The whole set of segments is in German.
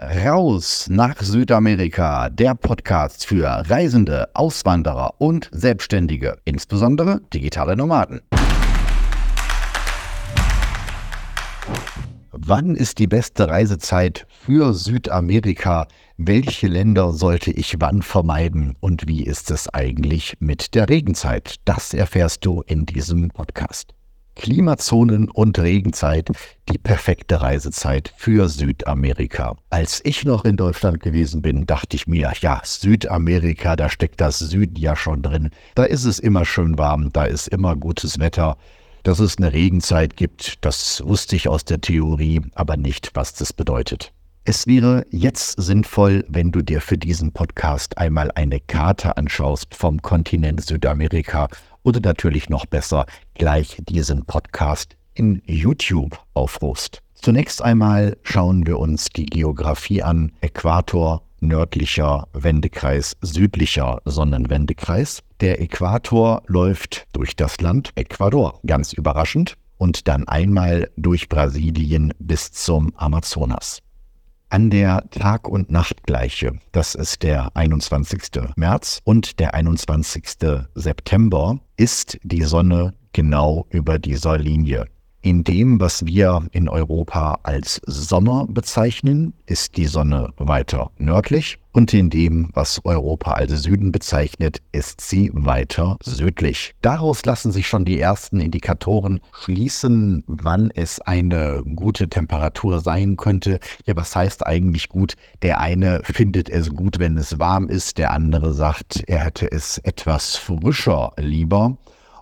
Raus nach Südamerika, der Podcast für Reisende, Auswanderer und Selbstständige, insbesondere digitale Nomaden. Wann ist die beste Reisezeit für Südamerika? Welche Länder sollte ich wann vermeiden? Und wie ist es eigentlich mit der Regenzeit? Das erfährst du in diesem Podcast. Klimazonen und Regenzeit die perfekte Reisezeit für Südamerika. Als ich noch in Deutschland gewesen bin, dachte ich mir, ja, Südamerika, da steckt das Süden ja schon drin. Da ist es immer schön warm, da ist immer gutes Wetter. Dass es eine Regenzeit gibt, das wusste ich aus der Theorie, aber nicht, was das bedeutet. Es wäre jetzt sinnvoll, wenn du dir für diesen Podcast einmal eine Karte anschaust vom Kontinent Südamerika oder natürlich noch besser gleich diesen Podcast in YouTube aufrufst. Zunächst einmal schauen wir uns die Geografie an. Äquator, nördlicher Wendekreis, südlicher Sonnenwendekreis. Der Äquator läuft durch das Land Ecuador, ganz überraschend, und dann einmal durch Brasilien bis zum Amazonas an der Tag- und Nachtgleiche. Das ist der 21. März und der 21. September ist die Sonne genau über dieser Linie. In dem, was wir in Europa als Sommer bezeichnen, ist die Sonne weiter nördlich und in dem, was Europa als Süden bezeichnet, ist sie weiter südlich. Daraus lassen sich schon die ersten Indikatoren schließen, wann es eine gute Temperatur sein könnte. Ja, was heißt eigentlich gut? Der eine findet es gut, wenn es warm ist, der andere sagt, er hätte es etwas frischer lieber.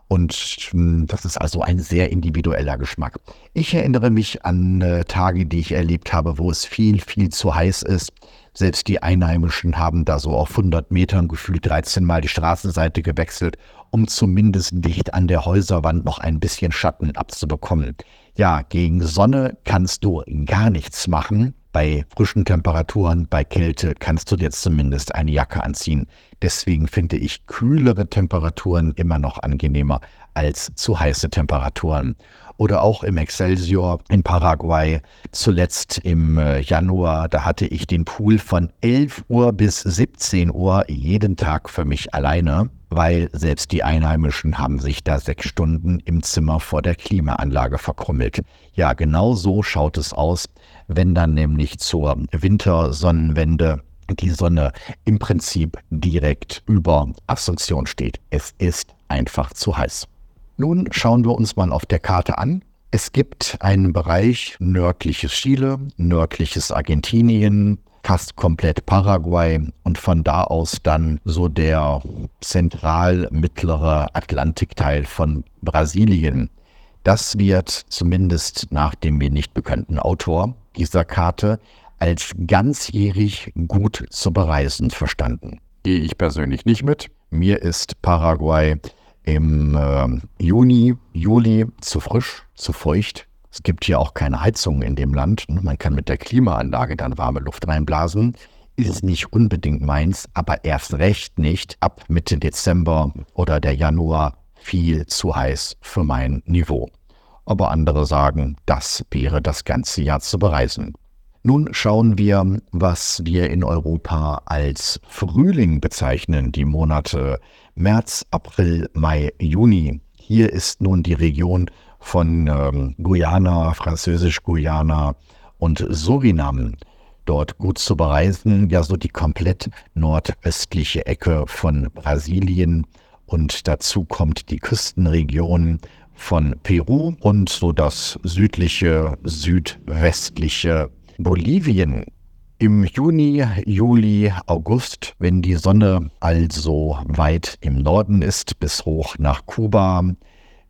Und hm, das ist also ein sehr individueller Geschmack. Ich erinnere mich an äh, Tage, die ich erlebt habe, wo es viel, viel zu heiß ist. Selbst die Einheimischen haben da so auf 100 Metern gefühlt 13 Mal die Straßenseite gewechselt, um zumindest dicht an der Häuserwand noch ein bisschen Schatten abzubekommen. Ja, gegen Sonne kannst du gar nichts machen. Bei frischen Temperaturen, bei Kälte kannst du jetzt zumindest eine Jacke anziehen. Deswegen finde ich kühlere Temperaturen immer noch angenehmer als zu heiße Temperaturen. Oder auch im Excelsior in Paraguay, zuletzt im äh, Januar, da hatte ich den Pool von 11 Uhr bis 17 Uhr jeden Tag für mich alleine, weil selbst die Einheimischen haben sich da sechs Stunden im Zimmer vor der Klimaanlage verkrümmelt. Ja, genau so schaut es aus, wenn dann nämlich zur Wintersonnenwende die Sonne im Prinzip direkt über Asunción steht. Es ist einfach zu heiß. Nun schauen wir uns mal auf der Karte an. Es gibt einen Bereich nördliches Chile, nördliches Argentinien, fast komplett Paraguay und von da aus dann so der zentral-mittlere Atlantikteil von Brasilien. Das wird zumindest nach dem mir nicht bekannten Autor dieser Karte als ganzjährig gut zu bereisen verstanden. Gehe ich persönlich nicht mit. Mir ist Paraguay im äh, Juni, Juli zu frisch, zu feucht. Es gibt hier auch keine Heizung in dem Land. Man kann mit der Klimaanlage dann warme Luft reinblasen. Ist nicht unbedingt meins, aber erst recht nicht ab Mitte Dezember oder der Januar viel zu heiß für mein Niveau. Aber andere sagen, das wäre das ganze Jahr zu bereisen. Nun schauen wir, was wir in Europa als Frühling bezeichnen, die Monate März, April, Mai, Juni. Hier ist nun die Region von ähm, Guyana, Französisch-Guyana und Surinam dort gut zu bereisen. Ja, so die komplett nordöstliche Ecke von Brasilien und dazu kommt die Küstenregion von Peru und so das südliche, südwestliche Bolivien im Juni, Juli, August, wenn die Sonne also weit im Norden ist, bis hoch nach Kuba.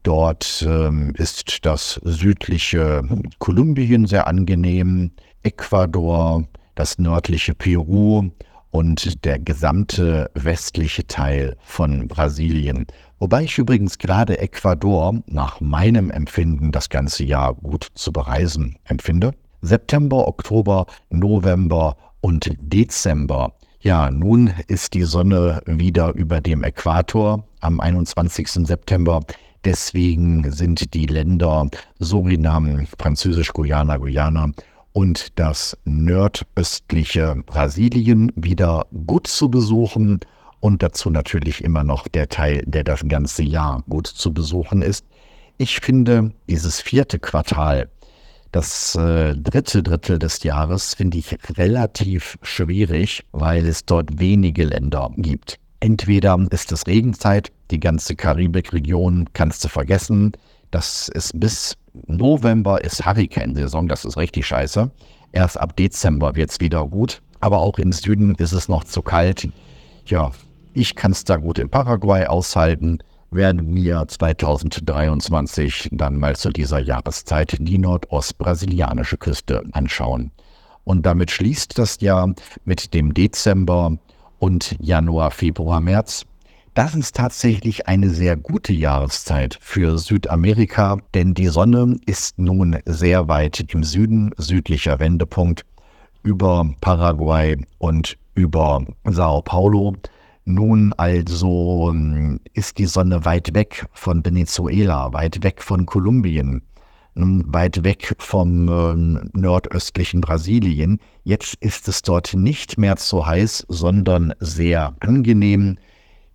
Dort ähm, ist das südliche Kolumbien sehr angenehm, Ecuador, das nördliche Peru und der gesamte westliche Teil von Brasilien. Wobei ich übrigens gerade Ecuador nach meinem Empfinden das ganze Jahr gut zu bereisen empfinde. September, Oktober, November und Dezember. Ja, nun ist die Sonne wieder über dem Äquator am 21. September. Deswegen sind die Länder Surinam, Französisch-Guyana, Guyana und das nordöstliche Brasilien wieder gut zu besuchen und dazu natürlich immer noch der Teil, der das ganze Jahr gut zu besuchen ist. Ich finde dieses vierte Quartal, das äh, dritte Drittel des Jahres, finde ich relativ schwierig, weil es dort wenige Länder gibt. Entweder ist es Regenzeit, die ganze Karibikregion kannst du vergessen. Das ist bis November ist Hurricane-Saison, das ist richtig scheiße. Erst ab Dezember wird es wieder gut. Aber auch im Süden ist es noch zu kalt. Ja, ich kann es da gut in Paraguay aushalten. Werden wir 2023 dann mal zu dieser Jahreszeit die nordostbrasilianische Küste anschauen. Und damit schließt das Jahr mit dem Dezember und Januar, Februar, März das ist tatsächlich eine sehr gute Jahreszeit für Südamerika, denn die Sonne ist nun sehr weit im Süden, südlicher Wendepunkt, über Paraguay und über Sao Paulo. Nun also ähm, ist die Sonne weit weg von Venezuela, weit weg von Kolumbien, weit weg vom äh, nordöstlichen Brasilien. Jetzt ist es dort nicht mehr zu heiß, sondern sehr angenehm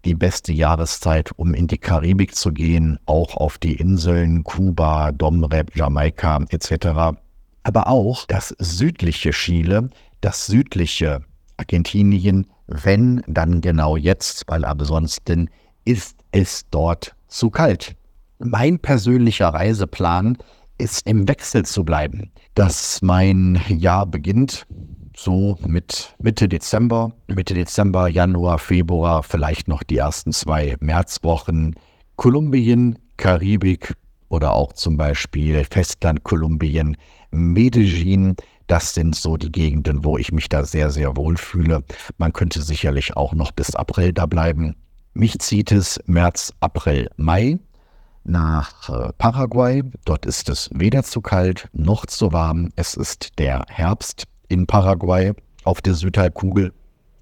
die beste Jahreszeit, um in die Karibik zu gehen, auch auf die Inseln Kuba, Domrep, Jamaika etc. Aber auch das südliche Chile, das südliche Argentinien, wenn dann genau jetzt, weil ansonsten ist es dort zu kalt. Mein persönlicher Reiseplan ist im Wechsel zu bleiben, dass mein Jahr beginnt so mit Mitte Dezember, Mitte Dezember, Januar, Februar, vielleicht noch die ersten zwei Märzwochen. Kolumbien, Karibik oder auch zum Beispiel Festland Kolumbien, Medellin. Das sind so die Gegenden, wo ich mich da sehr, sehr wohl fühle. Man könnte sicherlich auch noch bis April da bleiben. Mich zieht es März, April, Mai nach äh, Paraguay. Dort ist es weder zu kalt noch zu warm. Es ist der Herbst in Paraguay auf der Südhalbkugel.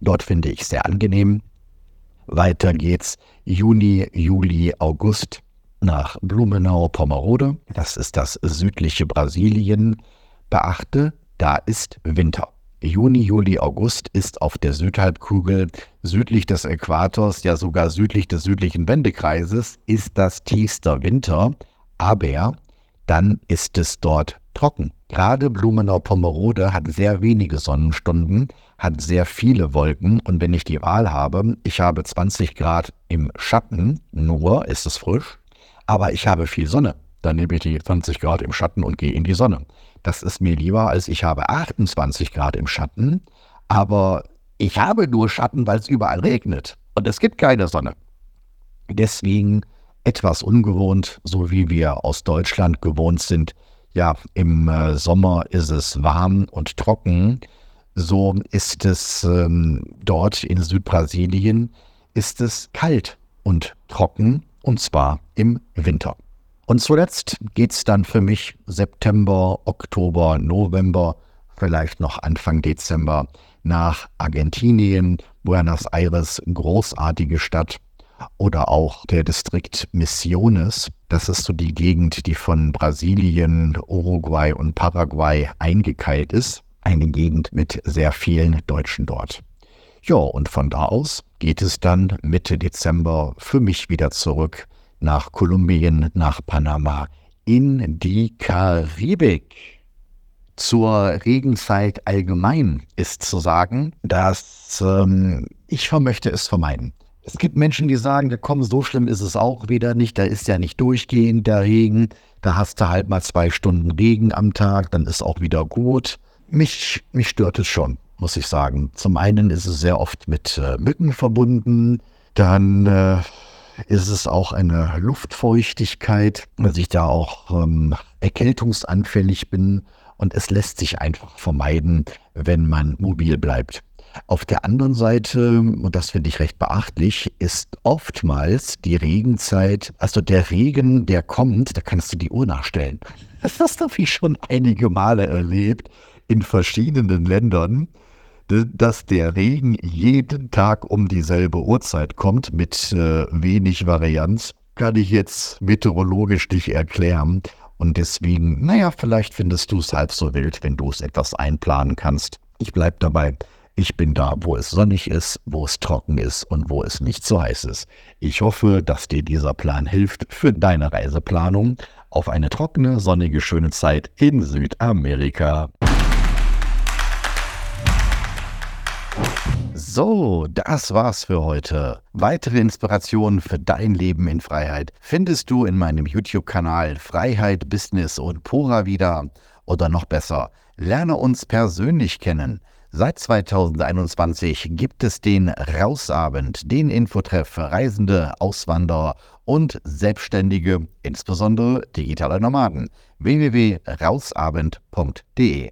Dort finde ich sehr angenehm. Weiter geht's Juni, Juli, August nach Blumenau, Pomerode. Das ist das südliche Brasilien. Beachte, da ist Winter. Juni, Juli, August ist auf der Südhalbkugel südlich des Äquators, ja sogar südlich des südlichen Wendekreises, ist das tiefster Winter. Aber dann ist es dort trocken. Gerade Blumenau-Pommerode hat sehr wenige Sonnenstunden, hat sehr viele Wolken und wenn ich die Wahl habe, ich habe 20 Grad im Schatten, nur ist es frisch, aber ich habe viel Sonne, dann nehme ich die 20 Grad im Schatten und gehe in die Sonne. Das ist mir lieber, als ich habe 28 Grad im Schatten, aber ich habe nur Schatten, weil es überall regnet und es gibt keine Sonne. Deswegen etwas ungewohnt, so wie wir aus Deutschland gewohnt sind. Ja, im äh, Sommer ist es warm und trocken. So ist es ähm, dort in Südbrasilien, ist es kalt und trocken und zwar im Winter. Und zuletzt geht es dann für mich September, Oktober, November, vielleicht noch Anfang Dezember nach Argentinien, Buenos Aires, großartige Stadt, oder auch der Distrikt Misiones. Das ist so die Gegend, die von Brasilien, Uruguay und Paraguay eingekeilt ist. Eine Gegend mit sehr vielen Deutschen dort. Ja, und von da aus geht es dann Mitte Dezember für mich wieder zurück nach Kolumbien, nach Panama, in die Karibik. Zur Regenzeit allgemein ist zu sagen, dass ähm, ich vermöchte es vermeiden. Es gibt Menschen, die sagen, komm, so schlimm ist es auch wieder nicht, da ist ja nicht durchgehend der Regen, da hast du halt mal zwei Stunden Regen am Tag, dann ist auch wieder gut. Mich, mich stört es schon, muss ich sagen. Zum einen ist es sehr oft mit äh, Mücken verbunden, dann äh, ist es auch eine Luftfeuchtigkeit, dass ich da auch ähm, erkältungsanfällig bin und es lässt sich einfach vermeiden, wenn man mobil bleibt. Auf der anderen Seite, und das finde ich recht beachtlich, ist oftmals die Regenzeit, also der Regen, der kommt, da kannst du die Uhr nachstellen. Das habe ich schon einige Male erlebt in verschiedenen Ländern, dass der Regen jeden Tag um dieselbe Uhrzeit kommt mit äh, wenig Varianz, kann ich jetzt meteorologisch nicht erklären. Und deswegen, naja, vielleicht findest du es halb so wild, wenn du es etwas einplanen kannst. Ich bleibe dabei. Ich bin da, wo es sonnig ist, wo es trocken ist und wo es nicht so heiß ist. Ich hoffe, dass dir dieser Plan hilft für deine Reiseplanung auf eine trockene, sonnige, schöne Zeit in Südamerika. So, das war's für heute. Weitere Inspirationen für dein Leben in Freiheit findest du in meinem YouTube-Kanal Freiheit, Business und Pura wieder. Oder noch besser, lerne uns persönlich kennen. Seit 2021 gibt es den Rausabend, den Infotreff für Reisende, Auswanderer und Selbstständige, insbesondere digitale Nomaden. www.rausabend.de